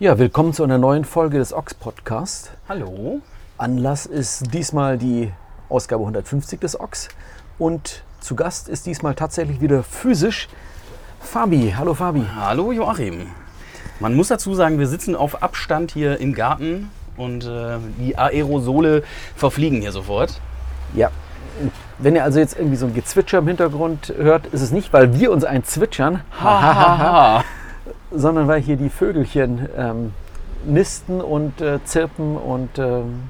Ja, willkommen zu einer neuen Folge des Ox Podcast. Hallo. Anlass ist diesmal die Ausgabe 150 des Ox. Und zu Gast ist diesmal tatsächlich wieder physisch Fabi. Hallo Fabi. Hallo Joachim. Man muss dazu sagen, wir sitzen auf Abstand hier im Garten und äh, die Aerosole verfliegen hier sofort. Ja. Wenn ihr also jetzt irgendwie so ein Gezwitscher im Hintergrund hört, ist es nicht, weil wir uns ein zwitschern, Hahaha. Sondern weil hier die Vögelchen ähm, nisten und äh, zirpen und ähm,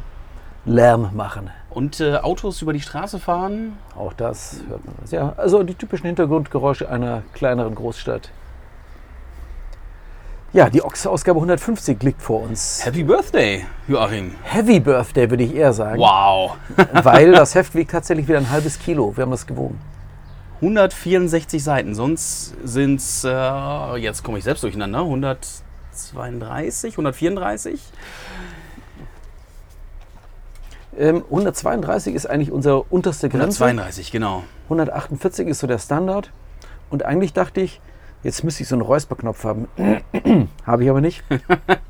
Lärm machen. Und äh, Autos über die Straße fahren. Auch das hört man. was. Ja, also die typischen Hintergrundgeräusche einer kleineren Großstadt. Ja, die Ochse-Ausgabe 150 liegt vor uns. Happy Birthday, Joachim. Heavy Birthday würde ich eher sagen, Wow. weil das Heft wiegt tatsächlich wieder ein halbes Kilo. Wir haben das gewogen. 164 Seiten, sonst sind es, äh, jetzt komme ich selbst durcheinander, 132, 134. Ähm, 132 ist eigentlich unsere unterste Grenze. 132, genau. 148 ist so der Standard. Und eigentlich dachte ich, jetzt müsste ich so einen Räusperknopf haben. Habe ich aber nicht.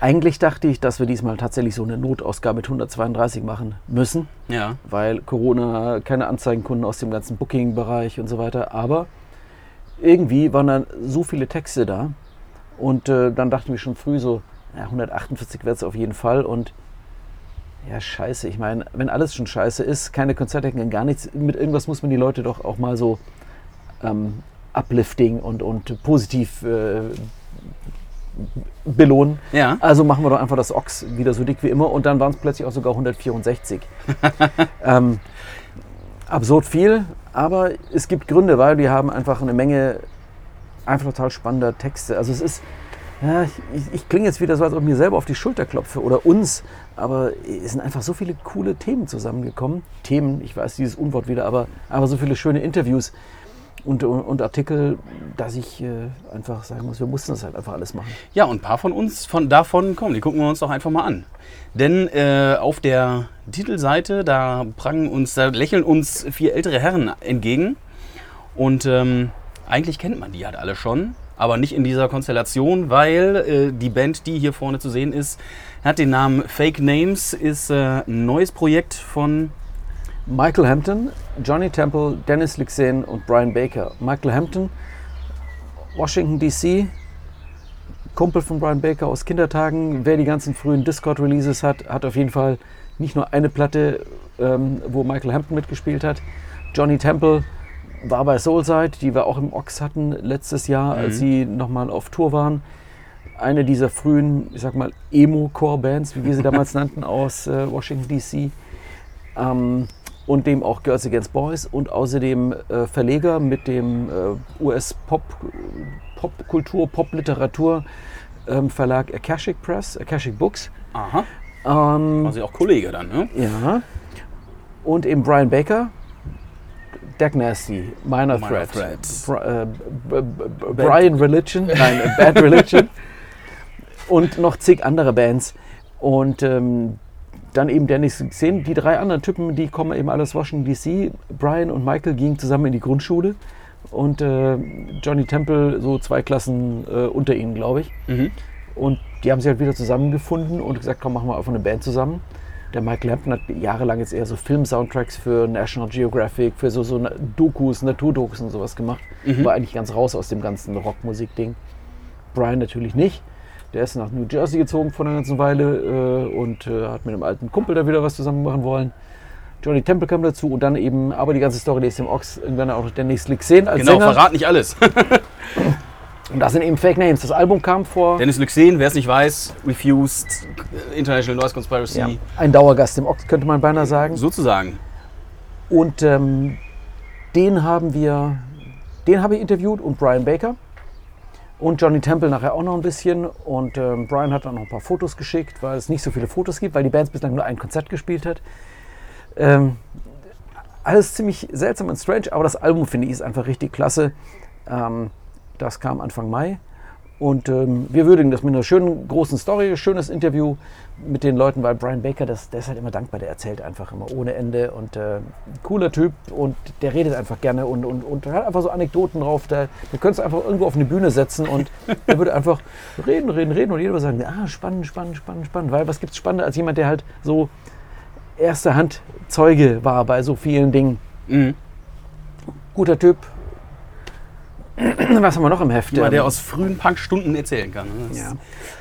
eigentlich dachte ich, dass wir diesmal tatsächlich so eine Notausgabe mit 132 machen müssen, Ja. weil Corona, keine Anzeigenkunden aus dem ganzen Booking-Bereich und so weiter. Aber irgendwie waren dann so viele Texte da. Und äh, dann dachten wir schon früh so, ja, 148 wird es auf jeden Fall. Und ja, scheiße. Ich meine, wenn alles schon scheiße ist, keine Konzertdecken, gar nichts, mit irgendwas muss man die Leute doch auch mal so ähm, uplifting und, und positiv äh, belohnen. Ja. Also machen wir doch einfach das Ochs wieder so dick wie immer und dann waren es plötzlich auch sogar 164. ähm, absurd viel, aber es gibt Gründe, weil wir haben einfach eine Menge einfach total spannender Texte. Also es ist, ja, ich, ich klinge jetzt wieder so, als ob ich mir selber auf die Schulter klopfe oder uns, aber es sind einfach so viele coole Themen zusammengekommen. Themen, ich weiß dieses Unwort wieder, aber, aber so viele schöne Interviews und, und, Artikel, dass ich äh, einfach sagen muss, wir mussten das halt einfach alles machen. Ja, und ein paar von uns von davon kommen, die gucken wir uns doch einfach mal an. Denn äh, auf der Titelseite, da prangen uns, da lächeln uns vier ältere Herren entgegen. Und ähm, eigentlich kennt man die halt alle schon, aber nicht in dieser Konstellation, weil äh, die Band, die hier vorne zu sehen ist, hat den Namen Fake Names, ist äh, ein neues Projekt von Michael Hampton, Johnny Temple, Dennis Lixen und Brian Baker. Michael Hampton, Washington DC, Kumpel von Brian Baker aus Kindertagen. Wer die ganzen frühen Discord-Releases hat, hat auf jeden Fall nicht nur eine Platte, ähm, wo Michael Hampton mitgespielt hat. Johnny Temple war bei Soulside, die wir auch im Ox hatten letztes Jahr, als sie nochmal auf Tour waren. Eine dieser frühen, ich sag mal, Emo-Core-Bands, wie wir sie damals nannten, aus äh, Washington DC. Ähm, und dem auch Girls Against Boys und außerdem äh, Verleger mit dem äh, US-Pop, Popkultur, Popliteratur ähm, Verlag Akashic Press, Akashic Books. Aha, Ähm, quasi auch Kollege dann, ne? ja. Und eben Brian Baker, Deck Nasty, Minor, Minor Threat, Threat. Bri- äh, Brian Religion, nein, Bad Religion und noch zig andere Bands. Und ähm, dann eben Dennis gesehen, die drei anderen Typen, die kommen eben alle aus Washington DC. Brian und Michael gingen zusammen in die Grundschule und äh, Johnny Temple so zwei Klassen äh, unter ihnen, glaube ich. Mhm. Und die haben sich halt wieder zusammengefunden und gesagt, komm, machen wir einfach eine Band zusammen. Der Mike Lampton hat jahrelang jetzt eher so Film-Soundtracks für National Geographic, für so, so Dokus, Naturdokus und sowas gemacht. War eigentlich ganz raus aus dem ganzen Rockmusik-Ding. Brian natürlich nicht. Der ist nach New Jersey gezogen vor einer ganzen Weile äh, und äh, hat mit einem alten Kumpel da wieder was zusammen machen wollen. Johnny Temple kam dazu und dann eben, aber die ganze Story, die ist im Ox irgendwann auch der nächste sehen als Genau, Sänger. verrat nicht alles. Und das sind eben Fake Names. Das Album kam vor Dennis Luxen, wer es nicht weiß, Refused, International Noise Conspiracy, ja, ein Dauergast im Ox, könnte man beinahe sagen. sozusagen. Und ähm, den haben wir, den habe ich interviewt und Brian Baker. Und Johnny Temple nachher auch noch ein bisschen. Und ähm, Brian hat dann noch ein paar Fotos geschickt, weil es nicht so viele Fotos gibt, weil die Band bislang nur ein Konzert gespielt hat. Ähm, alles ziemlich seltsam und strange, aber das Album finde ich ist einfach richtig klasse. Ähm, das kam Anfang Mai. Und ähm, wir würdigen das mit einer schönen großen Story, schönes Interview mit den Leuten, weil Brian Baker, das, der ist halt immer dankbar, der erzählt einfach immer ohne Ende und äh, cooler Typ und der redet einfach gerne und, und, und hat einfach so Anekdoten drauf. Da, da könntest du einfach irgendwo auf eine Bühne setzen und er würde einfach reden, reden, reden und jeder würde sagen, ah, spannend, spannend, spannend, spannend, weil was gibt es spannender als jemand, der halt so erste Hand Zeuge war bei so vielen Dingen. Mhm. Guter Typ. Was haben wir noch im Heft? Jemand, der Ähm, aus frühen Punkstunden erzählen kann. ne? Ja.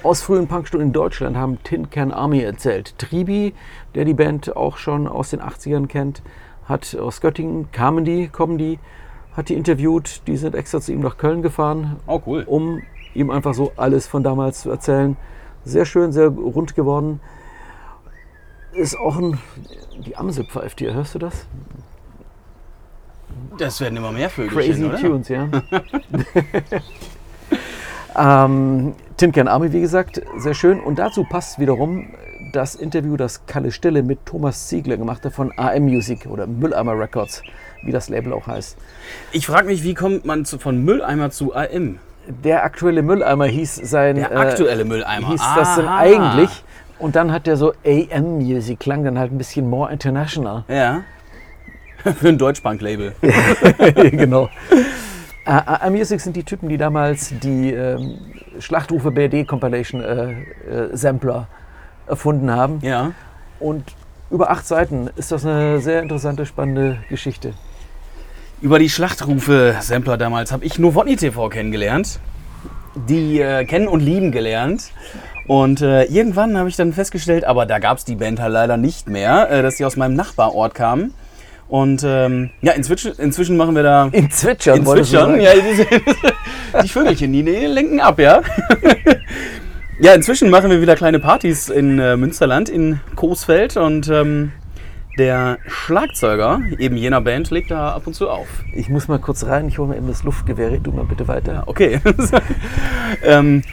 Aus frühen Punkstunden in Deutschland haben Tin Can Army erzählt. Tribi, der die Band auch schon aus den 80ern kennt, hat aus Göttingen, kamen die, kommen die, hat die interviewt. Die sind extra zu ihm nach Köln gefahren, Oh, cool. um ihm einfach so alles von damals zu erzählen. Sehr schön, sehr rund geworden. Ist auch ein. Die Amsel pfeift hier, hörst du das? Das werden immer mehr Vögel. Crazy oder? Tunes, ja. ähm, Tin Can Army, wie gesagt, sehr schön. Und dazu passt wiederum das Interview, das Kalle Stille mit Thomas Ziegler gemacht hat von AM Music oder Mülleimer Records, wie das Label auch heißt. Ich frage mich, wie kommt man zu, von Mülleimer zu AM? Der aktuelle Mülleimer hieß sein. Der äh, aktuelle Mülleimer. hieß das denn Aha. eigentlich? Und dann hat der so AM Music, klang dann halt ein bisschen more international. Ja. Für ein Deutschpunk-Label. genau. Äh, AM Music sind die Typen, die damals die ähm, Schlachtrufe BRD Compilation äh, äh, Sampler erfunden haben. Ja. Und über acht Seiten ist das eine sehr interessante, spannende Geschichte. Über die Schlachtrufe-Sampler damals habe ich Novotny TV kennengelernt. Die äh, kennen und lieben gelernt. Und äh, irgendwann habe ich dann festgestellt, aber da gab es die Band halt leider nicht mehr, äh, dass die aus meinem Nachbarort kamen. Und ähm, ja, inzwischen, inzwischen machen wir da. In Zwitschern, In Zwitschern, ja, die, die Vögelchen, die lenken ab, ja. ja, inzwischen machen wir wieder kleine Partys in äh, Münsterland, in Coesfeld und ähm, der Schlagzeuger eben jener Band legt da ab und zu auf. Ich muss mal kurz rein, ich hole mir eben das Luftgewehr. Du mal bitte weiter. Okay. ähm,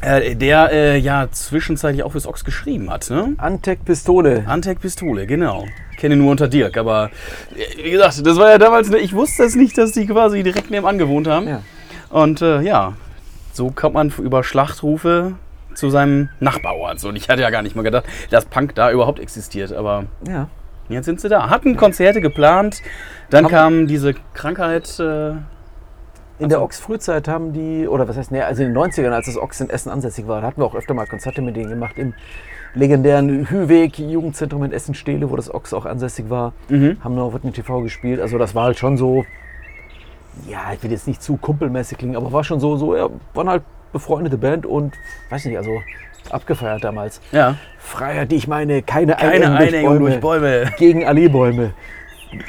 äh, der äh, ja zwischenzeitlich auch fürs Ochs geschrieben hat, ne? Antec Pistole. Antec Pistole, genau. Kenne ihn nur unter Dirk, aber äh, wie gesagt, das war ja damals, ne, ich wusste es nicht, dass die quasi direkt nebenan gewohnt haben. Ja. Und äh, ja, so kommt man über Schlachtrufe zu seinem Nachbarort. Und ich hatte ja gar nicht mal gedacht, dass Punk da überhaupt existiert, aber ja. jetzt sind sie da. Hatten Konzerte geplant, dann Haben- kam diese Krankheit. In der Ochs-Frühzeit haben die, oder was heißt, nee, also in den 90ern, als das Ochs in Essen ansässig war, da hatten wir auch öfter mal Konzerte mit denen gemacht im legendären Hüweg Jugendzentrum in Essen-Stehle, wo das Ochs auch ansässig war. Mhm. Haben noch Witten TV gespielt. Also das war halt schon so, ja, ich will jetzt nicht zu kumpelmäßig klingen, aber war schon so, so, ja, waren halt befreundete Band und, weiß nicht, also abgefeiert damals. ja, Freiheit, die ich meine, keine, keine Einengung durch. Bäume. Gegen Allee-Bäume.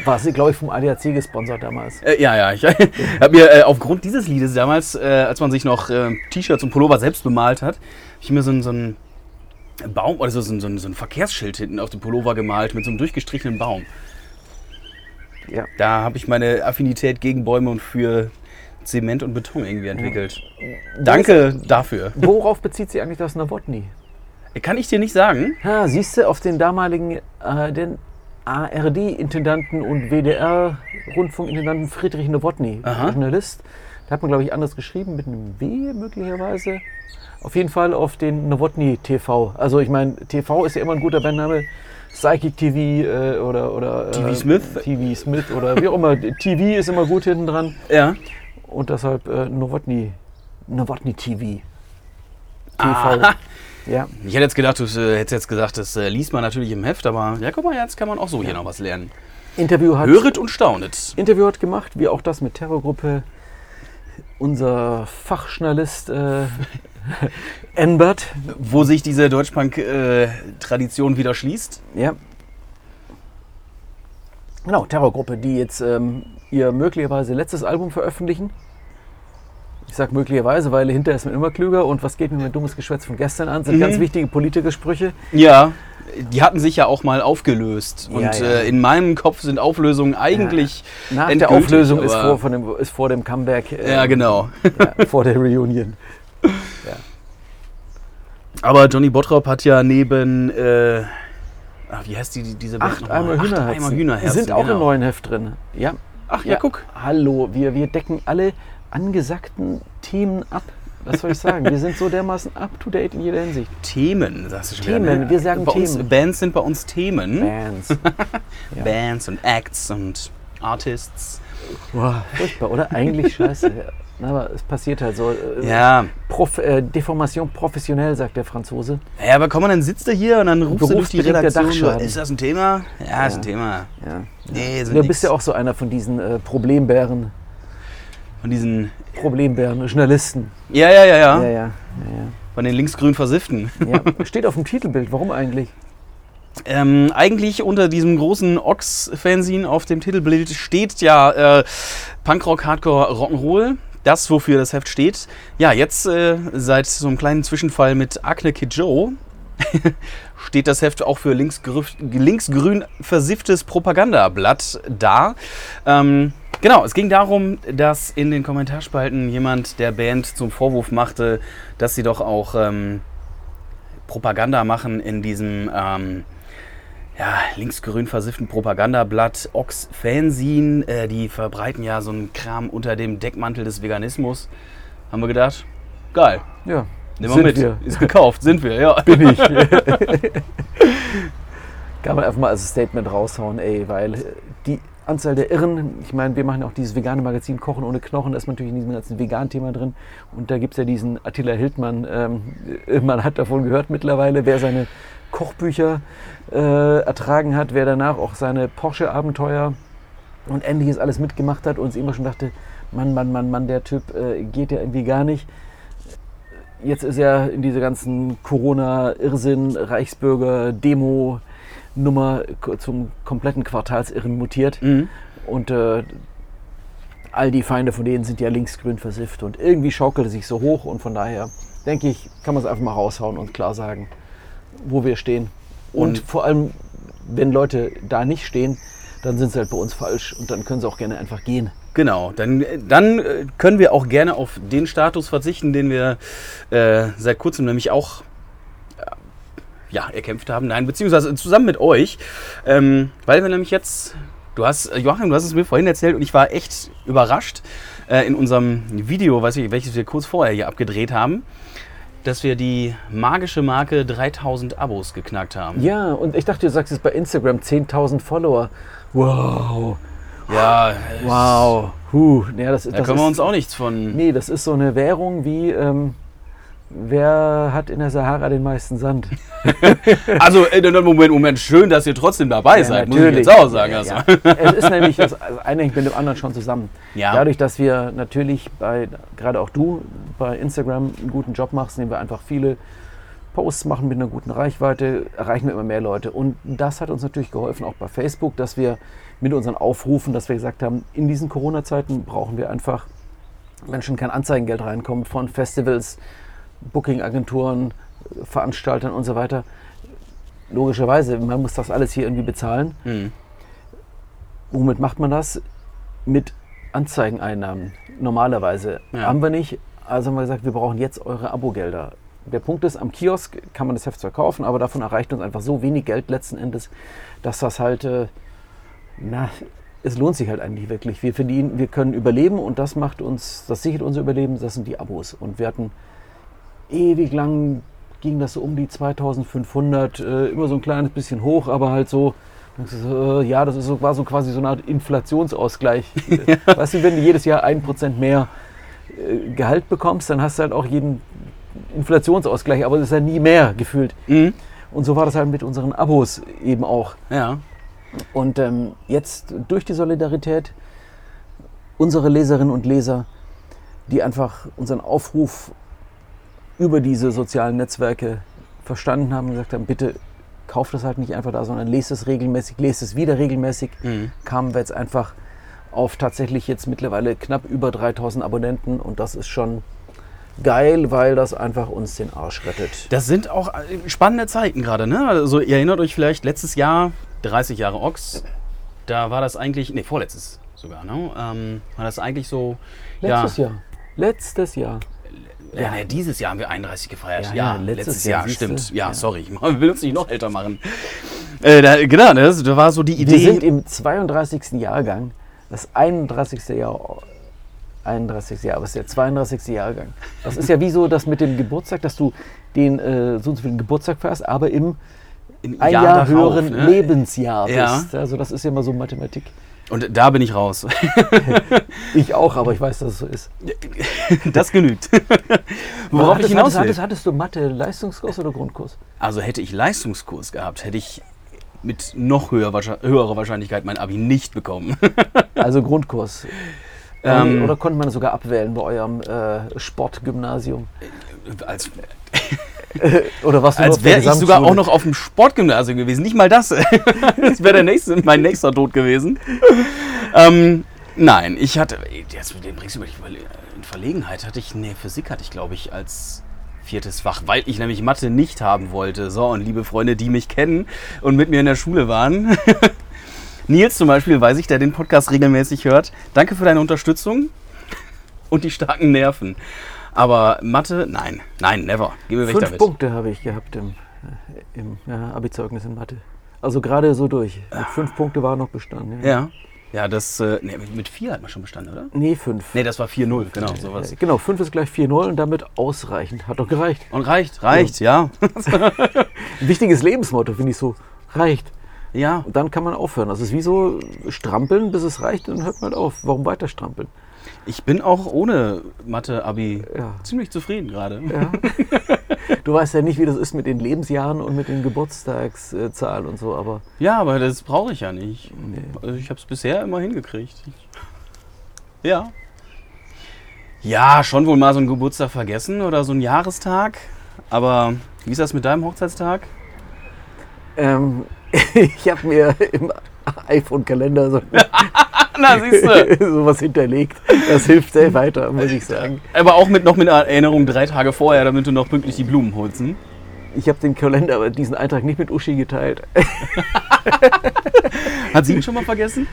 War sie, glaube ich, vom ADAC gesponsert damals. Äh, ja, ja, ich habe mir äh, aufgrund dieses Liedes damals, äh, als man sich noch äh, T-Shirts und Pullover selbst bemalt hat, ich mir so, so einen Baum oder so, so, ein- so, so ein Verkehrsschild hinten auf dem Pullover gemalt mit so einem durchgestrichenen Baum. Ja. Da habe ich meine Affinität gegen Bäume und für Zement und Beton irgendwie entwickelt. Danke dafür. Worauf bezieht sich eigentlich das Nowotny? Kann ich dir nicht sagen. Ha, siehst du, auf den damaligen äh, den ARD-Intendanten und WDR-Rundfunkintendanten Friedrich Nowotny. Journalist. Da hat man, glaube ich, anders geschrieben, mit einem W möglicherweise. Auf jeden Fall auf den Nowotny TV. Also ich meine, TV ist ja immer ein guter Bandname. Psychic TV äh, oder, oder äh, TV Smith. TV Smith oder wie auch immer. TV ist immer gut hinten dran. Ja. Und deshalb äh, Nowotny, Nowotny TV. TV. Aha. Ja. Ich hätte jetzt gedacht, du äh, hättest jetzt gesagt, das äh, liest man natürlich im Heft, aber ja, guck mal, jetzt kann man auch so hier noch was lernen. Interview hat, Höret und staunet. Interview hat gemacht, wie auch das mit Terrorgruppe. Unser Fachjournalist äh, Enbert. Wo sich diese Deutschpunk-Tradition wieder schließt. Ja. Genau, Terrorgruppe, die jetzt ähm, ihr möglicherweise letztes Album veröffentlichen. Ich sage möglicherweise, weil hinterher ist man immer klüger und was geht mir mit dummes Geschwätz von gestern an, sind Mhm. ganz wichtige Politikersprüche. Ja, die hatten sich ja auch mal aufgelöst. Und Ja, ja. Äh, in meinem Kopf sind Auflösungen eigentlich. Nach der Auflösung ist vor, von dem, ist vor dem Comeback. äh, Ja, genau. Ja, vor der Reunion. Aber Johnny Bottrop hat ja neben. Äh, ach, wie heißt die, die diese Band Acht nochmal? Eimer Acht Hühnerherzen. Eimer Hühnerherzen. Die sind auch genau. im neuen Heft drin. Ja. Ach ja, guck. Hallo, wir, wir decken alle angesagten Themen ab. Was soll ich sagen? Wir sind so dermaßen up to date in jeder Hinsicht. Themen, sagst du schon Themen, wieder. ne? wir sagen bei Uns, Themen. Bands sind bei uns Themen. Bands. Ja. Bands und Acts und Artists. Boah, furchtbar, oder? Eigentlich scheiße. Aber es passiert halt so. äh, Ja. Prof, äh, Deformation professionell, sagt der Franzose. Ja, aber komm mal, dann sitzt du hier und dann rufst du durch die Redaktion. So, ist das ein Thema? Ja, ist Ja. ein Thema. Ja. Nee, so Du nix. bist ja auch so einer von diesen äh, Problembären, Von diesen. Problembären, Journalisten. Ja, ja, ja, ja. Ja, ja, ja, Von den linksgrün Versifften. Steht auf dem Titelbild. Warum eigentlich? Ähm, eigentlich unter diesem großen Ox-Fanzine auf dem Titelbild steht ja äh, Punkrock, Hardcore, Rock'n'Roll. Das, wofür das Heft steht. Ja, jetzt äh, seit so einem kleinen Zwischenfall mit Akne Kid Joe steht das Heft auch für linksgrü- linksgrün versifftes Propagandablatt da. Ähm, genau, es ging darum, dass in den Kommentarspalten jemand der Band zum Vorwurf machte, dass sie doch auch ähm, Propaganda machen in diesem ähm, ja, linksgrün versifften Propagandablatt Ox Fanzine. Äh, die verbreiten ja so einen Kram unter dem Deckmantel des Veganismus. Haben wir gedacht, geil, Ja, nehmen wir mit. wir. Ist gekauft, sind wir, ja. bin ich. Kann man einfach mal als Statement raushauen, ey, weil die Anzahl der Irren, ich meine, wir machen auch dieses vegane Magazin Kochen ohne Knochen, da ist natürlich in diesem ganzen Vegan-Thema drin. Und da gibt es ja diesen Attila Hildmann, ähm, äh, man hat davon gehört mittlerweile, wer seine Kochbücher äh, ertragen hat, wer danach auch seine Porsche-Abenteuer und ähnliches alles mitgemacht hat und immer schon dachte, Mann, Mann, Mann, Mann, der Typ äh, geht ja irgendwie gar nicht. Jetzt ist er in diese ganzen Corona-Irrsinn, Reichsbürger-Demo-Nummer ko- zum kompletten Quartalsirren mutiert. Mhm. Und äh, all die Feinde von denen sind ja linksgrün versifft. Und irgendwie schaukelt er sich so hoch. Und von daher denke ich, kann man es einfach mal raushauen und klar sagen, wo wir stehen. Und, Und- vor allem, wenn Leute da nicht stehen, dann sind sie halt bei uns falsch. Und dann können sie auch gerne einfach gehen. Genau, dann, dann äh, können wir auch gerne auf den Status verzichten, den wir äh, seit kurzem nämlich auch äh, ja, erkämpft haben. Nein, beziehungsweise zusammen mit euch, ähm, weil wir nämlich jetzt, du hast, äh, Joachim, du hast es mir vorhin erzählt und ich war echt überrascht äh, in unserem Video, weiß ich, welches wir kurz vorher hier abgedreht haben, dass wir die magische Marke 3000 Abos geknackt haben. Ja, und ich dachte, du sagst jetzt bei Instagram 10.000 Follower. Wow. Ja, Wow. Huh. Ja, das, da das können wir uns auch nichts von. Nee, das ist so eine Währung wie, ähm, wer hat in der Sahara den meisten Sand? Also, äh, Moment, Moment, schön, dass ihr trotzdem dabei seid, muss ich jetzt auch sagen. Ja, also. ja. Es ist nämlich, das eine hängt mit dem anderen schon zusammen. Ja. Dadurch, dass wir natürlich bei, gerade auch du, bei Instagram einen guten Job machst, indem wir einfach viele Posts machen mit einer guten Reichweite, erreichen wir immer mehr Leute. Und das hat uns natürlich geholfen, auch bei Facebook, dass wir mit unseren Aufrufen, dass wir gesagt haben, in diesen Corona-Zeiten brauchen wir einfach Menschen kein Anzeigengeld reinkommen von Festivals, Booking-Agenturen, Veranstaltern und so weiter. Logischerweise, man muss das alles hier irgendwie bezahlen. Mhm. Womit macht man das? Mit Anzeigeneinnahmen. Normalerweise Ja. haben wir nicht. Also haben wir gesagt, wir brauchen jetzt eure Abogelder. Der Punkt ist, am Kiosk kann man das Heft zwar kaufen, aber davon erreicht uns einfach so wenig Geld letzten Endes, dass das halt, äh, na, es lohnt sich halt eigentlich wirklich. Wir verdienen, wir können überleben und das macht uns, das sichert unser Überleben, das sind die Abos. Und wir hatten ewig lang ging das so um die 2500, äh, immer so ein kleines bisschen hoch, aber halt so, äh, ja, das ist so, war so quasi so eine Art Inflationsausgleich. Weißt du, wenn du jedes Jahr ein Prozent mehr äh, Gehalt bekommst, dann hast du halt auch jeden Inflationsausgleich, aber das ist ja nie mehr gefühlt. Mhm. Und so war das halt mit unseren Abos eben auch. Ja. Und ähm, jetzt durch die Solidarität unsere Leserinnen und Leser, die einfach unseren Aufruf über diese sozialen Netzwerke verstanden haben und gesagt haben, bitte kauft das halt nicht einfach da, sondern lest es regelmäßig, lest es wieder regelmäßig, Mhm. kamen wir jetzt einfach auf tatsächlich jetzt mittlerweile knapp über 3000 Abonnenten und das ist schon geil, weil das einfach uns den Arsch rettet. Das sind auch äh, spannende Zeiten gerade, ne? Also ihr erinnert euch vielleicht letztes Jahr, 30 Jahre Ochs, da war das eigentlich, nee, vorletztes sogar, ne? Ähm, war das eigentlich so, Letztes ja, Jahr. Letztes Jahr. Ja, nee, dieses Jahr haben wir 31 gefeiert. Ja, Ja, ja, letztes, letztes Jahr, Jahr, stimmt. Ja, Ja. sorry, ich will uns nicht noch älter machen. Äh, da, genau, ne, das, da war so die Wir sind Idee. im 32. Jahrgang. Das 31. Jahr. 31. Jahr, aber es ist der 32. Jahrgang. Das ist ja wie so das mit dem Geburtstag, dass du den äh, so und so viel Geburtstag feierst, aber im ein Jahr Jahr, darauf, höheren ne? Lebensjahr Ja. bist. Also das ist ja immer so Mathematik. Und da bin ich raus. Ich auch, aber ich weiß, dass es so ist. Das genügt. Worauf ich hattest, hinaus will. hattest, hattest du Mathe Leistungskurs oder Grundkurs? Also hätte ich Leistungskurs gehabt, hätte ich mit noch höher, höherer Wahrscheinlichkeit mein Abi nicht bekommen. Also Grundkurs. Ähm, oder konnte man sogar abwählen bei eurem äh, Sportgymnasium? als Oder was als wäre ich sogar auch noch auf dem Sportgymnasium gewesen. Nicht mal das. das wäre der nächste, mein nächster Tod gewesen. ähm, nein, ich hatte, jetzt den bringst du mich in Verlegenheit. Hatte ich, nee, Physik hatte ich, glaube ich, als viertes Fach, weil ich nämlich Mathe nicht haben wollte. So, und liebe Freunde, die mich kennen und mit mir in der Schule waren. Nils zum Beispiel, weiß ich, der den Podcast regelmäßig hört. Danke für deine Unterstützung und die starken Nerven. Aber Mathe, nein, nein, never. Geh mir weg Fünf damit. Punkte habe ich gehabt im, äh, im ja, Abi-Zeugnis in Mathe. Also gerade so durch. Mit fünf Punkte war noch bestanden. Ja. Ja, das, äh, nee, mit- vier hat man schon bestanden, oder? Nee, fünf. Nee, das war 4-0, genau, sowas. Äh, Genau, fünf ist gleich 4-0 und damit ausreichend. Hat doch gereicht. Und reicht, reicht, ja. Ein wichtiges Lebensmotto, finde ich so. Reicht. Ja, Und dann kann man aufhören. Das ist wie so strampeln, bis es reicht, und dann hört man halt auf. Warum weiter strampeln? Ich bin auch ohne Mathe-Abi Ja. ziemlich zufrieden gerade. Ja. Du weißt ja nicht, wie das ist mit den Lebensjahren und mit den Geburtstagszahlen und so, aber Ja, aber das brauche ich ja nicht. nee. Also ich habe es bisher immer hingekriegt. Ja. Ja, schon wohl mal so einen Geburtstag vergessen oder so einen Jahrestag. Aber wie ist das mit deinem Hochzeitstag? Ähm, ich habe mir im iPhone-Kalender so, Na, siehst du. sowas hinterlegt. Das hilft sehr weiter, muss ich sagen. Aber auch mit noch mit einer Erinnerung drei Tage vorher, damit du noch pünktlich die Blumen holst. Hm? Ich habe den Kalender, aber diesen Eintrag nicht mit Uschi geteilt. Hat sie ihn schon mal vergessen?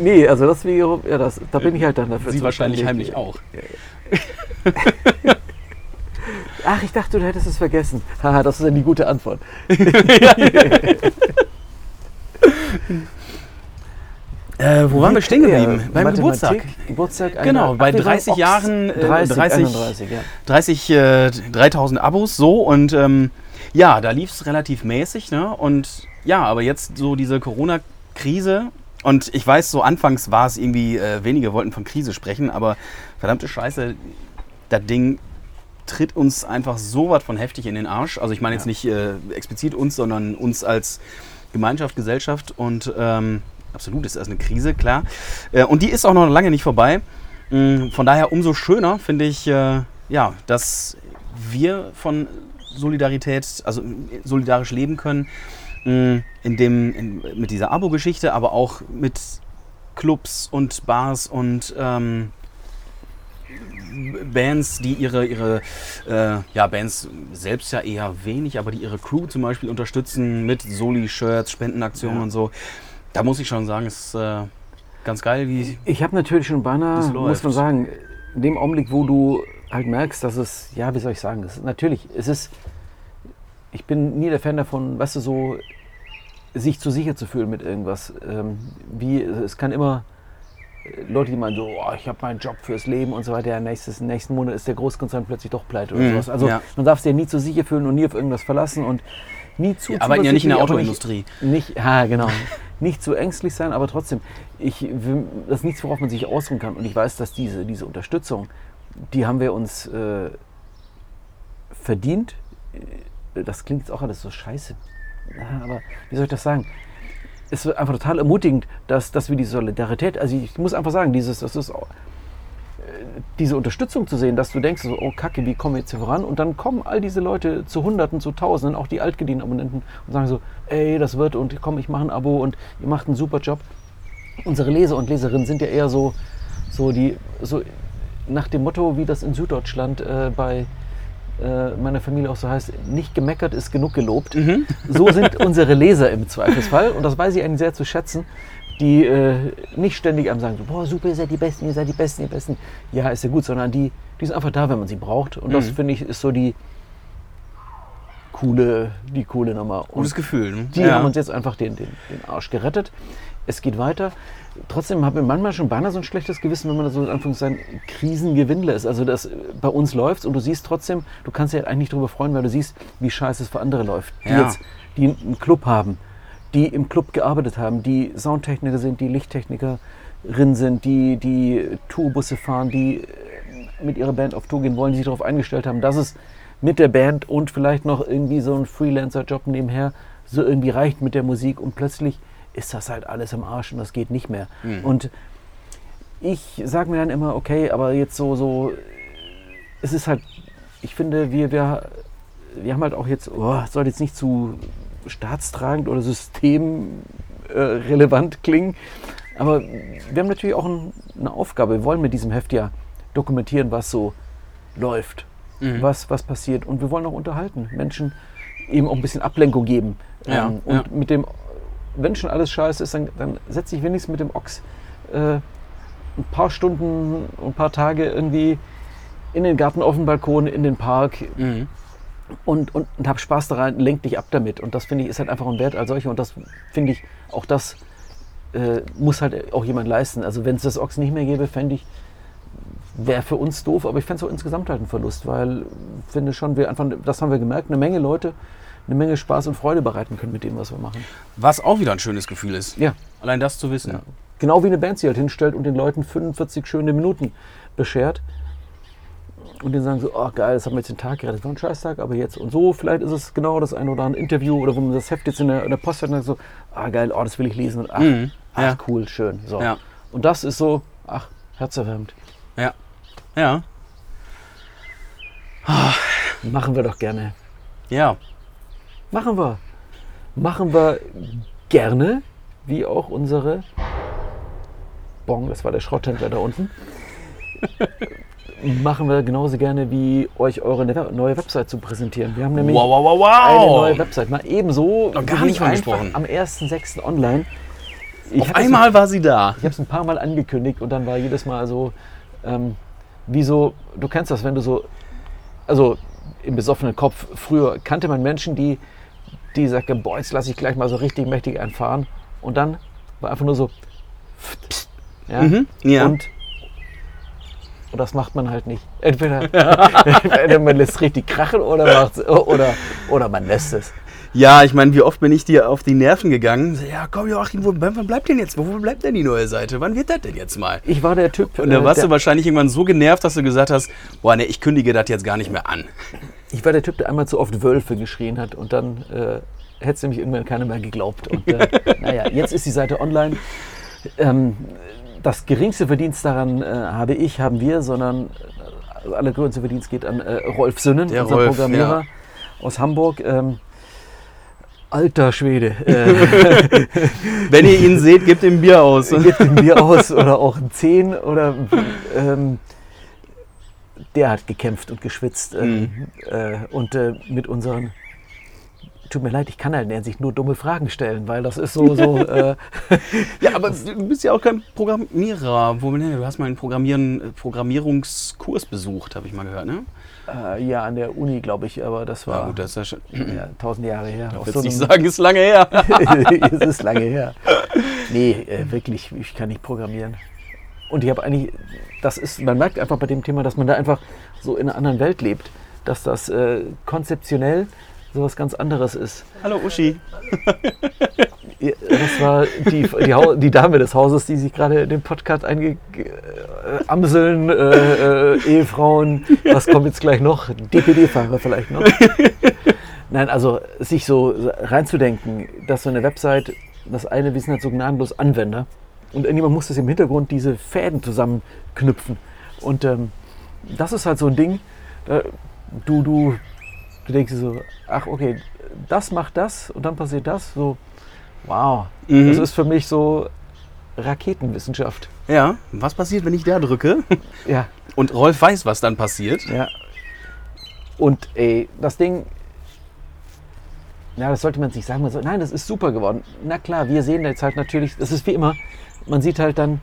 Nee, also das wäre, ja, das, da bin ich halt dann dafür. Sie wahrscheinlich heimlich auch. Ach, ich dachte, du hättest es vergessen. Haha, das ist ja die gute Antwort. Äh, wo waren wir stehen geblieben? Ja, Beim Mathematik, Geburtstag. Geburtstag. Genau, bei ach, wir waren 30 Ochs. Jahren, äh, 30, 30 31, ja. 30, äh, 3000 Abos so und ähm, ja, da lief es relativ mäßig. Ne? Und ja, aber jetzt so diese Corona-Krise und ich weiß, so anfangs war es irgendwie, äh, wenige wollten von Krise sprechen, aber verdammte Scheiße, das Ding tritt uns einfach so was von heftig in den Arsch. Also ich meine jetzt Ja. nicht äh, explizit uns, sondern uns als Gemeinschaft, Gesellschaft und ähm, absolut ist das eine Krise, klar. Äh, und die ist auch noch lange nicht vorbei. Mm, Von daher umso schöner finde ich, äh, ja, dass wir von Solidarität, also äh, solidarisch leben können, mh, in dem, in, mit dieser Abo-Geschichte, aber auch mit Clubs und Bars und ähm, Bands, die ihre, ihre äh, ja, Bands selbst ja eher wenig, aber die ihre Crew zum Beispiel unterstützen mit Soli-Shirts, Spendenaktionen Ja. und so. Da muss ich schon sagen, ist äh, ganz geil, wie. Ich habe natürlich schon beinahe, muss man sagen, in dem Augenblick, wo du halt merkst, dass es, ja, wie soll ich sagen, es, natürlich, es ist, ich bin nie der Fan davon, weißt du, so sich zu sicher zu fühlen mit irgendwas. Ähm, wie, es kann immer äh, Leute, die meinen so, oh, ich habe meinen Job fürs Leben und so weiter, ja, nächstes, nächsten Monat ist der Großkonzern plötzlich doch pleite oder Mhm, sowas. Also ja. man darf sich ja nie zu sicher fühlen und nie auf irgendwas verlassen und nie zu Wir arbeiten ja nicht in der Autoindustrie. nicht, ja, genau. nicht zu ängstlich sein, aber trotzdem, ich, das ist nichts, worauf man sich ausruhen kann. Und ich weiß, dass diese, diese Unterstützung, die haben wir uns äh, verdient. Äh, Das klingt jetzt auch alles so scheiße. Ja, aber wie soll ich das sagen? Es ist einfach total ermutigend, dass, dass wir die Solidarität, also ich muss einfach sagen, dieses, das ist diese Unterstützung zu sehen, dass du denkst, so, oh Kacke, wie kommen wir jetzt hier voran? Und dann kommen all diese Leute zu Hunderten, zu Tausenden, auch die altgedienten Abonnenten und sagen so, ey, das wird und komm, ich mache ein Abo und ihr macht einen super Job. Unsere Leser und Leserinnen sind ja eher so, so die, so nach dem Motto, wie das in Süddeutschland äh, bei äh, meiner Familie auch so heißt, nicht gemeckert ist genug gelobt. Mhm. So sind unsere Leser im Zweifelsfall. Und das weiß ich eigentlich sehr zu schätzen, die äh, nicht ständig einem sagen, so, boah, super, ihr seid die Besten, ihr seid die Besten, ihr Besten. Ja, ist ja gut, sondern die, die sind einfach da, wenn man sie braucht. Und das Mhm. finde ich ist so die coole, die coole Nummer. Und Gutes Gefühl. Ne? die haben uns jetzt einfach den, den, den Arsch gerettet. Es geht weiter. Trotzdem habe ich manchmal schon beinahe so ein schlechtes Gewissen, wenn man so in Anführungszeichen Krisengewinnler ist. Also dass bei uns läuft und du siehst trotzdem, du kannst dich halt eigentlich nicht darüber freuen, weil du siehst, wie scheiße es für andere läuft. Die Ja. jetzt, die einen Club haben, die im Club gearbeitet haben, die Soundtechniker sind, die Lichttechnikerin sind, die die Tourbusse fahren, die äh, mit ihrer Band auf Tour gehen wollen, die sich darauf eingestellt haben, dass es mit der Band und vielleicht noch irgendwie so ein Freelancer-Job nebenher so irgendwie reicht mit der Musik und plötzlich ist das halt alles im Arsch und das geht nicht mehr. Und ich sage mir dann immer, okay, aber jetzt so, so, es ist halt, ich finde, wir, wir, wir haben halt auch jetzt, oh, es soll jetzt nicht zu staatstragend oder systemrelevant äh, klingen, aber wir haben natürlich auch ein, eine Aufgabe. Wir wollen mit diesem Heft ja dokumentieren, was so läuft, Mhm. was, was passiert und wir wollen auch unterhalten, Menschen eben auch ein bisschen Ablenkung geben. Ja, Ähm, und ja. mit dem, wenn schon alles scheiße ist, dann, dann setze ich wenigstens mit dem Ochs äh, ein paar Stunden, ein paar Tage irgendwie in den Garten, auf den Balkon, in den Park Mhm. Und, und, und hab Spaß daran, lenk dich ab damit. Und das finde ich ist halt einfach ein Wert als solcher. Und das finde ich, auch das äh, muss halt auch jemand leisten. Also wenn es das Ochs nicht mehr gäbe, fände ich, wäre für uns doof, aber ich fände es auch insgesamt halt ein Verlust, weil ich finde schon, wir einfach, das haben wir gemerkt, eine Menge Leute eine Menge Spaß und Freude bereiten können mit dem, was wir machen. Was auch wieder ein schönes Gefühl ist. Ja, Allein das zu wissen. Ja. Genau wie eine Band sich halt hinstellt und den Leuten 45 schöne Minuten beschert. Und denen sagen so, oh geil, das haben wir jetzt den Tag gerettet, das war ein Scheißtag, aber jetzt und so, vielleicht ist es genau das eine oder andere Interview oder wo man das Heft jetzt in der, in der Post hat und sagt so, ah geil, oh, das will ich lesen und ach, Mhm. ach Ja. cool, schön. So. Ja. Und das ist so, ach, herzerwärmend. Ja. Ja. Machen wir doch gerne. Ja. Machen wir. Machen wir gerne, wie auch unsere Bon, das war der Schrotthändler da unten. Machen wir genauso gerne, wie euch eure ne- neue Website zu präsentieren. Wir haben nämlich Wow, wow, wow, eine neue Website. Mal ebenso. Noch gar nicht ist von einfach gesprochen. Am 1.6. online. Ich Auf einmal war sie da. ich habe es ein paar Mal angekündigt und dann war jedes Mal so, ähm, wie so, du kennst das, wenn du so, also im besoffenen Kopf, früher kannte man Menschen, die, die sagten, boah, jetzt lasse ich gleich mal so richtig mächtig einfahren und dann war einfach nur so, pst, ja, Mhm, ja. und, und das macht man halt nicht. Entweder, entweder man lässt richtig krachen oder, oder, oder man lässt es. Ja, ich meine, wie oft bin ich dir auf die Nerven gegangen? Ja, komm Joachim, wo, wann bleibt denn jetzt? Wo bleibt denn die neue Seite? Wann wird das denn jetzt mal? Ich war der Typ, Und da äh, warst der, du wahrscheinlich irgendwann so genervt, dass du gesagt hast, boah, ne, ich kündige das jetzt gar nicht mehr an. Ich war der Typ, der einmal zu oft Wölfe geschrien hat und dann äh, hätte es nämlich irgendwann keiner mehr geglaubt. Und äh, naja, jetzt ist die Seite online. Ähm, das geringste Verdienst daran äh, habe ich, haben wir, sondern äh, allergrößte Verdienst geht an äh, Rolf Sünnen, Der unser Rolf, Programmierer aus Hamburg. Ähm, alter Schwede. Äh, Wenn ihr ihn seht, gebt ihm Bier aus. gebt ein Bier aus oder auch ein Zehn oder ähm, der hat gekämpft und geschwitzt ähm, äh, und äh, mit unseren Tut mir leid, ich kann halt in der Hinsicht nur dumme Fragen stellen, weil das ist so, so äh, Ja, aber du bist ja auch kein Programmierer. Wo, ne, du hast mal einen Programmieren, Programmierungskurs besucht, habe ich mal gehört, ne? äh, ja an der Uni, glaube ich, aber das Ja, war gut, das ist ja schon. ja, tausend Jahre her. Ich so nicht sagen, ist lange her. es ist lange her. Nee, äh, wirklich, ich kann nicht programmieren. Und ich habe eigentlich, das ist, man merkt einfach bei dem Thema, dass man da einfach so in einer anderen Welt lebt, dass das äh, konzeptionell so was ganz anderes ist. Hallo Uschi. Das war die, die, die Dame des Hauses, die sich gerade den Podcast einge... Äh, Amseln, äh, äh, Ehefrauen, was kommt jetzt gleich noch? DPD-Fahrer vielleicht noch. Nein, also sich so reinzudenken, dass so eine Website, das eine, wir sind halt so gnadenlos Anwender und irgendjemand muss das im Hintergrund diese Fäden zusammenknüpfen. Und ähm, das ist halt so ein Ding, da, du, du, du denkst dir so, ach okay, das macht das und dann passiert das, so, wow. Mhm. Das ist für mich so Raketenwissenschaft. Ja, was passiert, wenn ich da drücke? Ja, Und Rolf weiß, was dann passiert. ja. Und ey, das Ding, ja, das sollte man sich sagen. Man soll, nein, das ist super geworden. Na klar, wir sehen jetzt halt natürlich, das ist wie immer, man sieht halt dann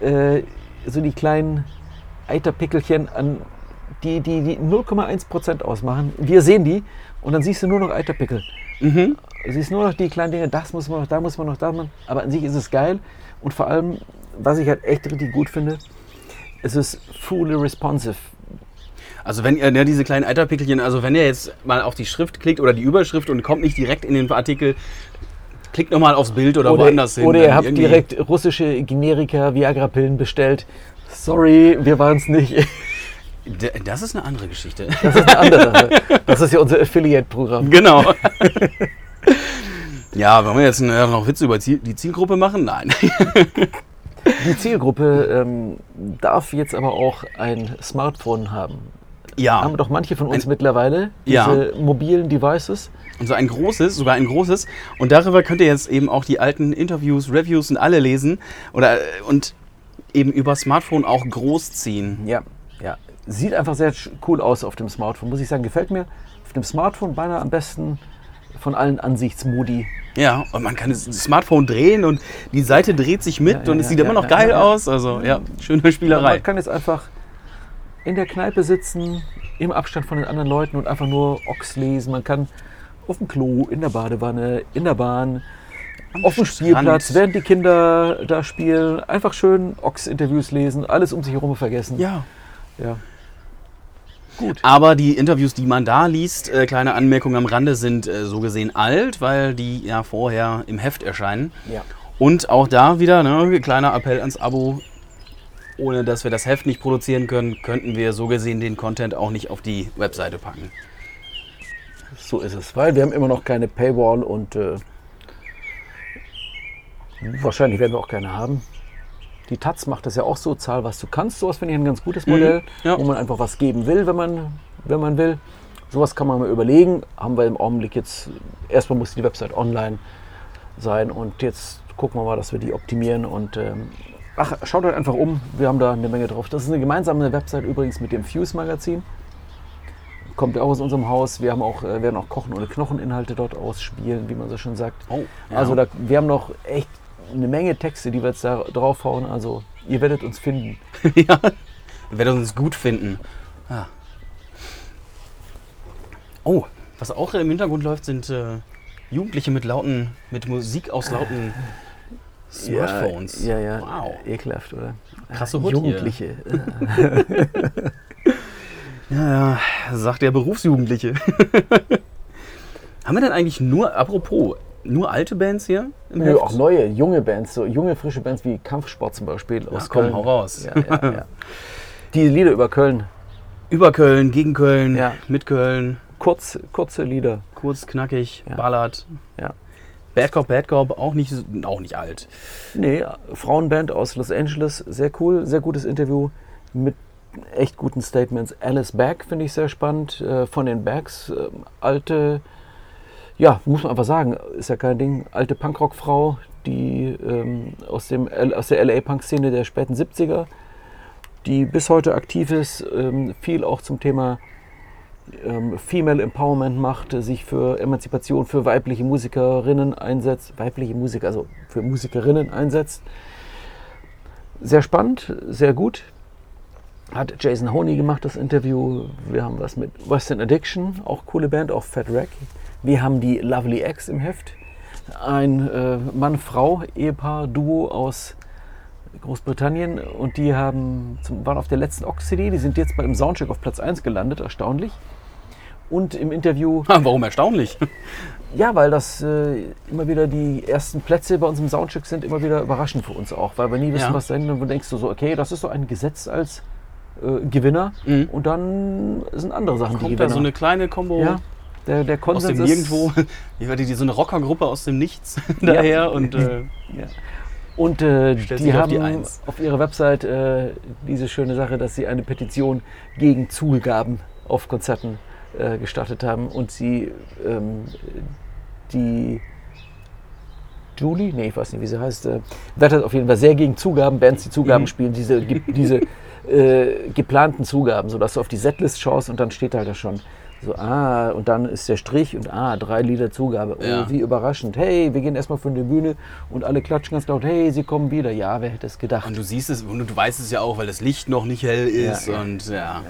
äh, so die kleinen Eiterpickelchen an, die, die, die 0,1% ausmachen. Wir sehen die und dann siehst du nur noch Eiterpickel. Mhm. Du siehst nur noch die kleinen Dinge, das muss man noch, da muss man noch, da muss man. Aber an sich ist es geil. Und vor allem, was ich halt echt richtig gut finde, es ist fully responsive. Also wenn ihr ne, diese kleinen Eiterpickelchen, also wenn ihr jetzt mal auf die Schrift klickt oder die Überschrift und kommt nicht direkt in den Artikel, klickt nochmal aufs Bild oder, woanders hin. oder ihr Dann habt direkt russische Generika, Viagra-Pillen bestellt. Sorry, wir waren es nicht. Das ist eine andere Geschichte. Das ist eine andere. Das ist ja unser Affiliate-Programm. genau. ja, wollen wir jetzt noch Witze über die Zielgruppe machen? Nein. Die Zielgruppe ähm, darf jetzt aber auch ein Smartphone haben. Ja. Haben doch manche von uns Ein- mittlerweile, diese Ja. mobilen Devices. Und so ein großes, sogar ein großes. Und darüber könnt ihr jetzt eben auch die alten Interviews, Reviews und alle lesen. Oder, äh, und eben über Smartphone auch groß ziehen. Ja. Sieht einfach sehr cool aus auf dem Smartphone, muss ich sagen. Gefällt mir auf dem Smartphone beinahe am besten von allen Ansichtsmodi. Ja, und man kann das Smartphone drehen und die Seite dreht sich mit Ja, ja, und es sieht ja, immer noch geil aus. Also ja, schöne Spielerei. Man kann jetzt einfach in der Kneipe sitzen, im Abstand von den anderen Leuten und einfach nur Ochs lesen. Man kann auf dem Klo, in der Badewanne, in der Bahn, auf dem Spielplatz, während die Kinder da spielen, einfach schön Ochs-Interviews lesen, alles um sich herum vergessen. Ja. ja. Aber die Interviews, die man da liest, äh, kleine Anmerkung am Rande, sind äh, so gesehen alt, weil die ja vorher im Heft erscheinen. ja. Und auch da wieder, ne, kleiner Appell ans Abo. Ohne dass wir das Heft nicht produzieren können, könnten wir so gesehen den Content auch nicht auf die Webseite packen. So ist es, weil wir haben immer noch keine Paywall und äh, wahrscheinlich werden wir auch keine haben. Die Taz macht das ja auch so, zahl was du kannst. Sowas finde ich ein ganz gutes Modell, ja. wo man einfach was geben will, wenn man, wenn man will. Sowas kann man mal überlegen. Haben wir im Augenblick jetzt, erstmal muss die Website online sein und jetzt gucken wir mal, dass wir die optimieren und ähm, ach, schaut euch einfach um, wir haben da eine Menge drauf. Das ist eine gemeinsame Website übrigens mit dem Fuse Magazin kommt ja auch aus unserem Haus. Wir haben auch, äh, werden auch Kochen ohne Knocheninhalte dort ausspielen, wie man so schön sagt. Oh, ja. Also da, wir haben noch echt eine Menge Texte, die wir jetzt da draufhauen. Also ihr werdet uns finden. ja. Ihr werdet uns gut finden. Ja. Oh, was auch im Hintergrund läuft, sind äh, Jugendliche mit lauten, mit Musik aus lauten Smartphones. Ja, ja. Wow. Ekelhaft, oder? Krasse Ah, Hut. Jugendliche. Ja, ja, sagt der Berufsjugendliche. Haben wir denn eigentlich nur, apropos, nur alte Bands hier im Nö, Heft? auch neue, junge Bands, so junge, frische Bands wie Kampfsport zum Beispiel aus komm, Köln. hau raus. Ja, ja, ja. Die Lieder über Köln, Über Köln, gegen Köln, mit Köln, kurz, kurze Lieder. kurz, knackig, ballert. Ja. Bad Cop, Bad Cop, auch nicht, auch nicht alt. Nee, Frauenband aus Los Angeles, sehr cool, sehr gutes Interview mit echt guten Statements. Alice Back finde ich sehr spannend, äh, von den Backs, ähm, alte, ja, muss man einfach sagen, ist ja kein Ding, alte Punkrock-Frau, die ähm, aus, dem, aus der LA-Punk-Szene der späten 70er, die bis heute aktiv ist, ähm, viel auch zum Thema ähm, Female Empowerment macht, sich für Emanzipation für weibliche Musikerinnen einsetzt, weibliche Musiker, also für Musikerinnen einsetzt. Sehr spannend, sehr gut. Hat Jason Honey gemacht, das Interview. Wir haben was mit Western Addiction, auch coole Band, auch Fat Wreck. Wir haben die Lovely X im Heft. Ein äh, Mann-Frau-Ehepaar, Duo aus Großbritannien und die haben waren auf der letzten Ox-CD, die sind jetzt beim Soundcheck auf Platz 1 gelandet, erstaunlich. Und im Interview, Warum erstaunlich? ja, weil das äh, immer wieder die ersten Plätze bei uns im Soundcheck sind, immer wieder überraschend für uns auch, weil wir nie wissen, Ja. was da hinten und dann denkst du so, okay, das ist so ein Gesetz als äh, Gewinner Mhm. und dann sind andere Sachen die Kommt da Gewinner. so eine kleine Kombo ja, der, der aus Konsens dem ist, Nirgendwo? Ich werde die so eine Rockergruppe aus dem Nichts daher und äh, Ja. Und äh, die sich auf haben die auf ihrer Website äh, diese schöne Sache, dass sie eine Petition gegen Zugaben auf Konzerten äh, gestartet haben und sie ähm, die Julie, nee, ich weiß nicht, wie sie heißt, äh, wettert auf jeden Fall sehr gegen Zugaben, Bands, die Zugaben Mhm. spielen, diese, diese äh, geplanten Zugaben, sodass du auf die Setlist schaust und dann steht halt da schon so, ah, und dann ist der Strich und ah, drei Lieder Zugabe. Oh, Ja. wie überraschend. Hey, wir gehen erstmal von der Bühne und alle klatschen ganz laut, hey, sie kommen wieder. Ja, wer hätte es gedacht? Und du siehst es und du weißt es ja auch, weil das Licht noch nicht hell ist Ja, und ja. Ja.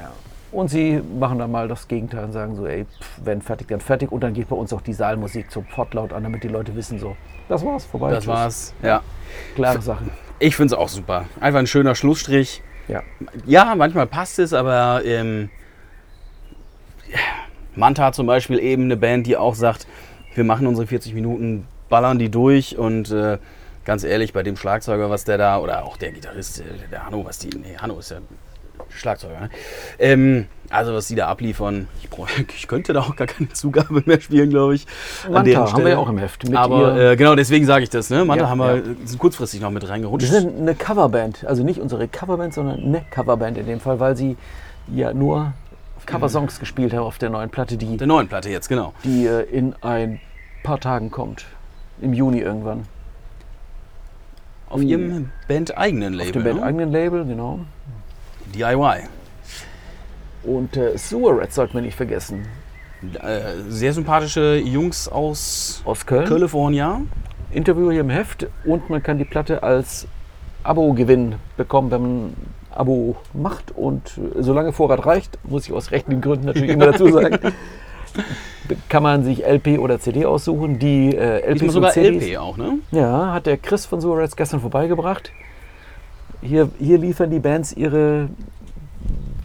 Und sie machen dann mal das Gegenteil und sagen so, ey, pff, wenn fertig, dann fertig. Und dann geht bei uns auch die Saalmusik sofort laut an, damit die Leute wissen so, das war's, vorbei. Das tschüss. war's. Ja. Klare Sache. Ich finde es auch super. Einfach ein schöner Schlussstrich. Ja. Ja, manchmal passt es, aber ähm, Manta zum Beispiel eben eine Band, die auch sagt, wir machen unsere 40 Minuten, ballern die durch und äh, ganz ehrlich, bei dem Schlagzeuger, was der da, oder auch der Gitarrist, äh, der Hanno, was die, nee, Hanno ist ja Schlagzeuger, ne? ähm, also was die da abliefern, ich, brauch, ich könnte da auch gar keine Zugabe mehr spielen, glaube ich. an Manta haben wir ja auch im Heft. Mit Aber äh, genau, deswegen sage ich das, ne? Manta Ja, haben wir ja. sind kurzfristig noch mit reingerutscht. Wir sind eine Coverband, also nicht unsere Coverband, sondern eine Coverband in dem Fall, weil sie ja nur Coversongs gespielt haben auf der neuen Platte, die, der neuen Platte jetzt, genau. die äh, in ein paar Tagen kommt. Im Juni irgendwann. Auf ihrem Band-eigenen Label. Auf dem ne? eigenen Label, genau. DIY. Und äh, Sewer Rats sollten wir nicht vergessen. Äh, sehr sympathische Jungs aus Aus Köln. California. Interview hier im Heft und man kann die Platte als Abo-Gewinn bekommen, wenn man ein Abo macht. Und äh, solange Vorrat reicht, muss ich aus rechtlichen Gründen natürlich immer dazu sagen, kann man sich LP oder CD aussuchen. Die äh, Diesmal sogar CDs, LP auch, ne? Ja, hat der Chris von Suarez gestern vorbeigebracht. Hier, hier liefern die Bands ihre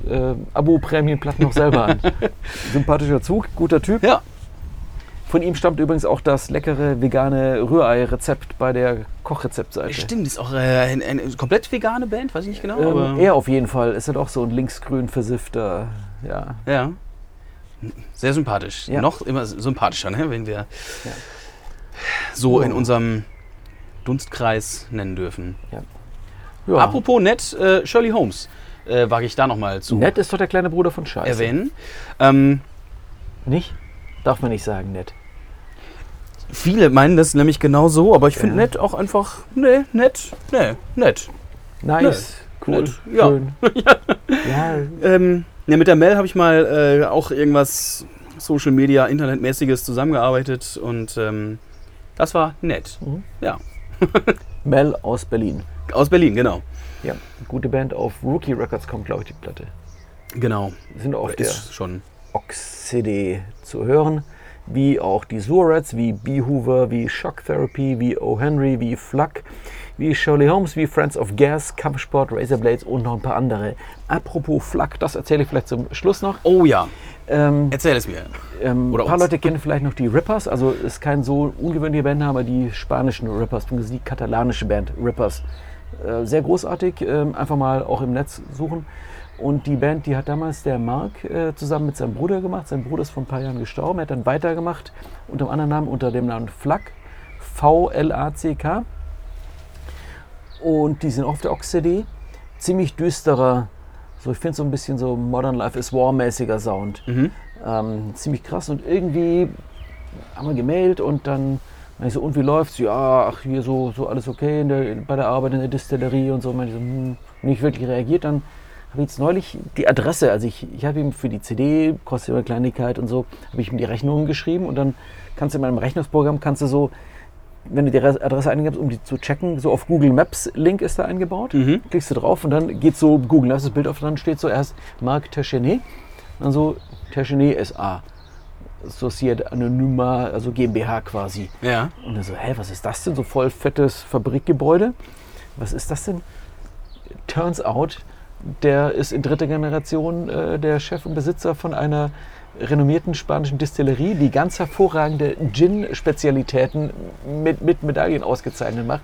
äh, Abo-Prämienplatten noch selber an. Sympathischer Zug, guter Typ. Ja. Von ihm stammt übrigens auch das leckere vegane Rührei-Rezept bei der Kochrezeptseite. Stimmt, ist auch äh, eine, eine komplett vegane Band, weiß ich nicht genau. Ähm, aber, er auf jeden Fall. Ist halt auch so ein linksgrün versiffter. Ja. ja. Sehr sympathisch. Ja. Noch immer sympathischer, ne? wenn wir so in Ja. unserem Dunstkreis nennen dürfen. ja. Apropos nett, äh, Shirley Holmes äh, wage ich da nochmal zu Nett ist doch der kleine Bruder von Scheiße. erwähnen. Ähm, Nicht? Darf man nicht sagen, nett. Viele meinen das nämlich genau so, aber ich finde Ja. nett auch einfach, nee, nett, nee, nett. Nice, cool, nett, ja. schön. ja. Ähm, ja, mit der Mel habe ich mal äh, auch irgendwas Social Media, Internetmäßiges zusammengearbeitet und ähm, das war nett. Mhm. Ja, Mel aus Berlin. aus Berlin, genau. Ja, gute Band. Auf Rookie Records kommt, glaube ich, die Platte. Genau. Sind auf der Ist schon. Ox-CD zu hören. Wie auch die Surats, wie Beehoover, wie Shock Therapy, wie O. Henry, wie Fluck, wie Shirley Holmes, wie Friends of Gas, Kampfsport, Razorblades und noch ein paar andere. Apropos Fluck, das erzähle ich vielleicht zum Schluss noch. Oh ja, Ähm, erzähl es mir. ähm, ein paar uns. Leute kennen vielleicht noch die Rippers, also ist kein so ungewöhnlicher Bandname, die spanischen Rippers, die katalanische Band Rippers. Äh, sehr großartig, ähm, einfach mal auch im Netz suchen. Und die Band, die hat damals der Mark äh, zusammen mit seinem Bruder gemacht. Sein Bruder ist vor ein paar Jahren gestorben. Er hat dann weitergemacht unter einem anderen Namen, unter dem Namen Flack. V-L-A-C-K. Und die sind auf der Ox-CD. Ziemlich düsterer, so ich finde so ein bisschen so Modern Life is War-mäßiger Sound. Mhm. Ähm, ziemlich krass und irgendwie haben wir gemailt und dann meinte ich so, und wie läuft's? Ja, ach, hier so, so alles okay der, bei der Arbeit in der Distillerie und so. Meinte ich so, hm, nicht wirklich reagiert. Dann habe jetzt neulich die Adresse, also ich, ich habe ihm für die CD, kostet immer Kleinigkeit und so, habe ich ihm die Rechnungen geschrieben und dann kannst du in meinem Rechnungsprogramm, kannst du so, wenn du die Re- Adresse eingibst, um die zu checken, so auf Google Maps Link ist da eingebaut. Mhm. Klickst du drauf und dann geht so Google, da ist das Bild auf, dann steht so erst Marc Terchenet, dann so Terchenet SA. Societe Anonyma, also GmbH quasi. Ja. Und dann so, hä, was ist das denn? So voll fettes Fabrikgebäude. Was ist das denn? Turns out, der ist in dritter Generation äh, der Chef und Besitzer von einer renommierten spanischen Distillerie, die ganz hervorragende Gin-Spezialitäten mit, mit Medaillen ausgezeichnet macht.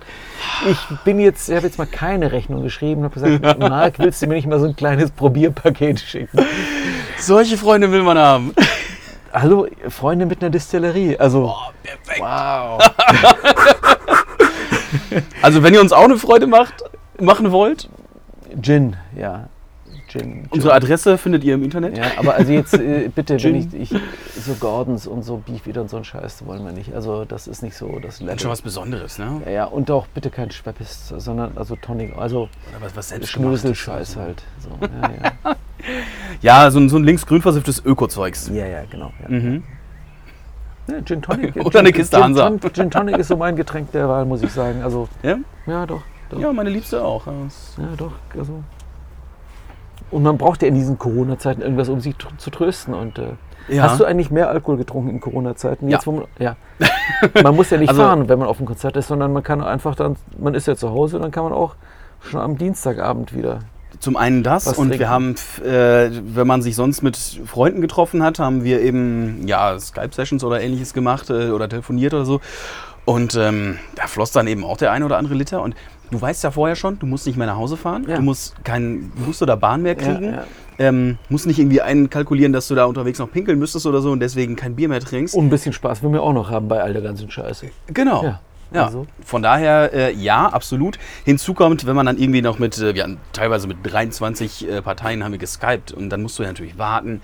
Ich bin jetzt, ich habe jetzt mal keine Rechnung geschrieben und habe gesagt, Marc, willst du mir nicht mal so ein kleines Probierpaket schicken? Solche Freunde will man haben. Hallo, Freunde mit einer Distillerie. Also, Oh, perfekt. wow. Also wenn ihr uns auch eine Freude macht, machen wollt, Gin, ja. Gin. Unsere Adresse findet ihr im Internet. Ja, aber also jetzt äh, bitte, wenn Gin. ich, ich so Gordons und so Beef wieder und so ein Scheiß wollen wir nicht. Also das ist nicht so das Level. schon was Besonderes, ne? Ja, ja, und auch bitte kein Schweppes, sondern also Tonic, also was, was selbst Schnösel-Scheiß halt. So, ja, ja. Ja, so ein, so ein links-grün versifftes Öko-Zeugs. ja, ja, genau. Ja. Mhm. Ja, Gin Tonic. Oder Gin, eine Kiste Gin, Hansa. Gin, Gin Tonic ist so mein Getränk der Wahl, muss ich sagen. Also, Ja? ja, doch. Doch. ja, meine Liebste auch. Ja, doch. Also. Und man braucht ja in diesen Corona-Zeiten irgendwas, um sich zu trösten. Und äh, Ja. hast du eigentlich mehr Alkohol getrunken in Corona-Zeiten? Ja. Jetzt, man, ja. man muss ja nicht Also- fahren, wenn man auf dem Konzert ist, sondern man kann einfach dann, man ist ja zu Hause, dann kann man auch schon am Dienstagabend wieder. Zum einen das Was und trinken. wir haben, äh, wenn man sich sonst mit Freunden getroffen hat, haben wir eben ja Skype-Sessions oder ähnliches gemacht äh, oder telefoniert oder so. Und ähm, da floss dann eben auch der eine oder andere Liter. Und du weißt ja vorher schon, du musst nicht mehr nach Hause fahren, Ja. du musst keinen Bus oder Bahn mehr kriegen, ja. Ähm, musst nicht irgendwie einkalkulieren, dass du da unterwegs noch pinkeln müsstest oder so und deswegen kein Bier mehr trinkst. Und ein bisschen Spaß will wir auch noch haben bei all der ganzen Scheiße. Genau. Ja, Ja, also. von daher äh, ja, absolut. Hinzu kommt, wenn man dann irgendwie noch mit, äh, wir hatten teilweise mit 23 äh, Parteien haben wir geskypt und dann musst du ja natürlich warten,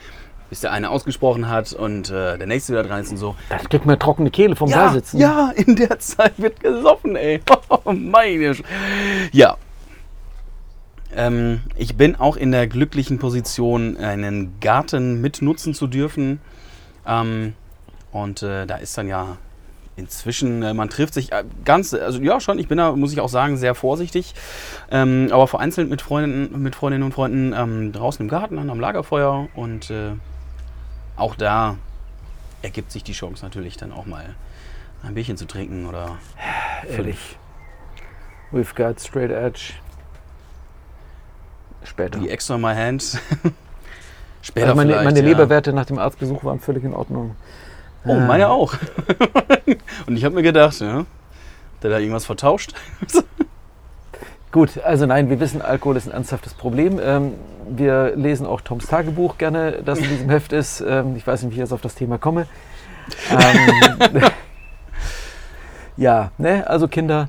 bis der eine ausgesprochen hat und äh, der nächste wieder dran ist und so. Da kriegt man trockene Kehle vom Ja, Sitzen. ja, in der Zeit wird gesoffen, ey. Oh, meine Sch Ja. Ähm, ich bin auch in der glücklichen Position, einen Garten mitnutzen zu dürfen. Ähm, und äh, da ist dann ja inzwischen, äh, man trifft sich äh, ganz, also ja schon, ich bin da, muss ich auch sagen, sehr vorsichtig. Ähm, aber vereinzelt mit Freunden, mit Freundinnen und Freunden ähm, draußen im Garten, an am Lagerfeuer. Und äh, auch da ergibt sich die Chance natürlich dann auch mal ein Bierchen zu trinken oder Ehrlich. We've got straight edge. Später. die extra my hand. Später Also meine, vielleicht, meine ja. Leberwerte nach dem Arztbesuch waren völlig in Ordnung. Oh, meine auch. Und ich habe mir gedacht, ja, hat der da irgendwas vertauscht? Gut, also nein, wir wissen, Alkohol ist ein ernsthaftes Problem. Ähm, wir lesen auch Toms Tagebuch gerne, das in diesem Heft ist. Ähm, ich weiß nicht, wie ich jetzt auf das Thema komme. Ähm, ja, ne, also Kinder.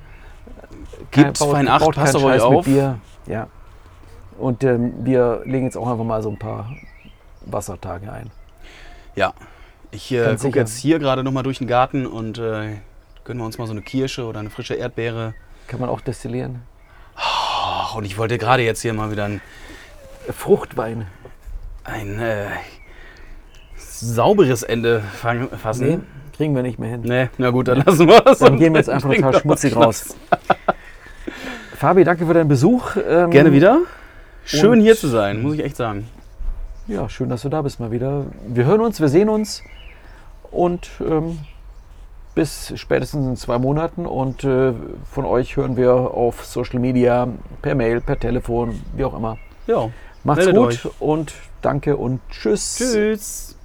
Passt keinen auf euch Scheiß auf. Bier. Ja. Und ähm, wir legen jetzt auch einfach mal so ein paar Wassertage ein. Ja. Ich äh, gucke jetzt hier gerade nochmal durch den Garten und äh, gönnen wir uns mal so eine Kirsche oder eine frische Erdbeere. Kann man auch destillieren. Ach, und ich wollte gerade jetzt hier mal wieder ein, Fruchtwein. ein äh, sauberes Ende fang, Nee, fassen. kriegen wir nicht mehr hin. Nee, na gut, dann lassen wir es. Dann gehen wir jetzt einfach total schmutzig raus. Fabi, danke für deinen Besuch. Ähm, Gerne wieder. Schön hier zu sein, muss ich echt sagen. Ja, schön, dass du da bist mal wieder. Wir hören uns, wir sehen uns und ähm, bis spätestens in zwei Monaten. Und äh, von euch hören wir auf Social Media, per Mail, per Telefon, wie auch immer. Ja. Macht's gut euch. und danke und tschüss. Tschüss.